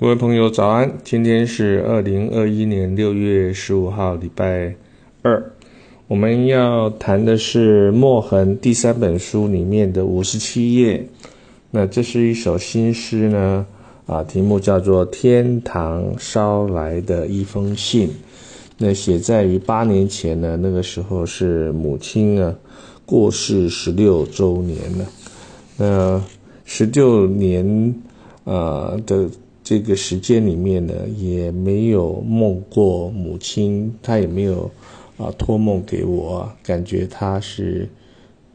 各位朋友，早安！今天是二零二一年六月十五号，礼拜二。我们要谈的是墨痕第三本书里面的五十七页。那这是一首新诗呢，啊，题目叫做《天堂捎来的一封信》。那写在于八年前呢，那个时候是母亲啊过世十六周年了。那十六年啊的。这个时间里面呢，也没有梦过母亲，她也没有啊托梦给我，感觉她是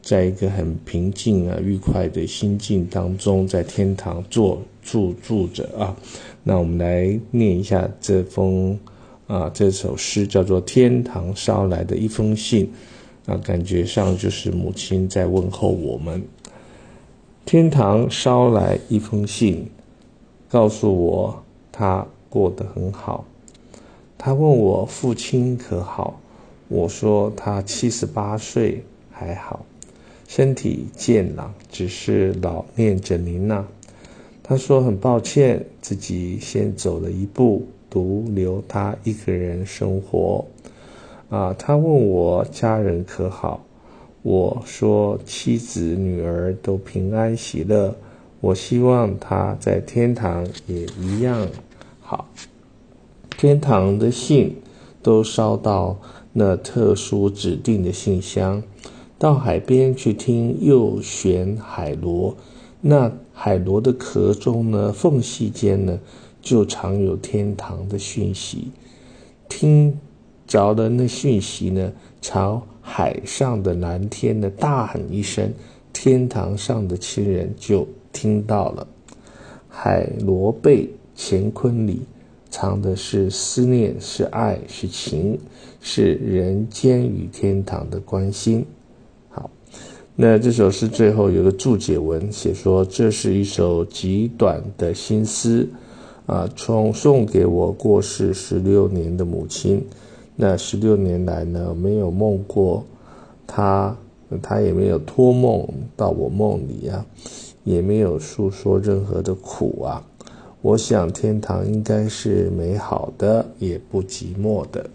在一个很平静啊、愉快的心境当中，在天堂坐住住着啊。那我们来念一下这封啊这首诗，叫做《天堂捎来的一封信》啊，感觉上就是母亲在问候我们。天堂捎来一封信。告诉我他过得很好。他问我父亲可好？我说他七十八岁还好，身体健朗，只是老念着您呐。他说很抱歉自己先走了一步，独留他一个人生活。啊，他问我家人可好？我说妻子女儿都平安喜乐。我希望他在天堂也一样好。天堂的信都烧到那特殊指定的信箱，到海边去听右旋海螺。那海螺的壳中呢，缝隙间呢，就藏有天堂的讯息。听着了那讯息呢，朝海上的蓝天呢大喊一声，天堂上的亲人就。听到了，海螺贝乾坤里藏的是思念，是爱，是情，是人间与天堂的关心。好，那这首诗最后有个注解文，写说这是一首极短的心思，啊，从送给我过世十六年的母亲。那十六年来呢，没有梦过他，他也没有托梦到我梦里啊。也没有诉说任何的苦啊！我想天堂应该是美好的，也不寂寞的。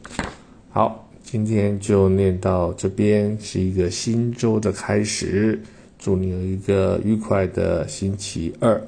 好，今天就念到这边，是一个新周的开始。祝你有一个愉快的星期二。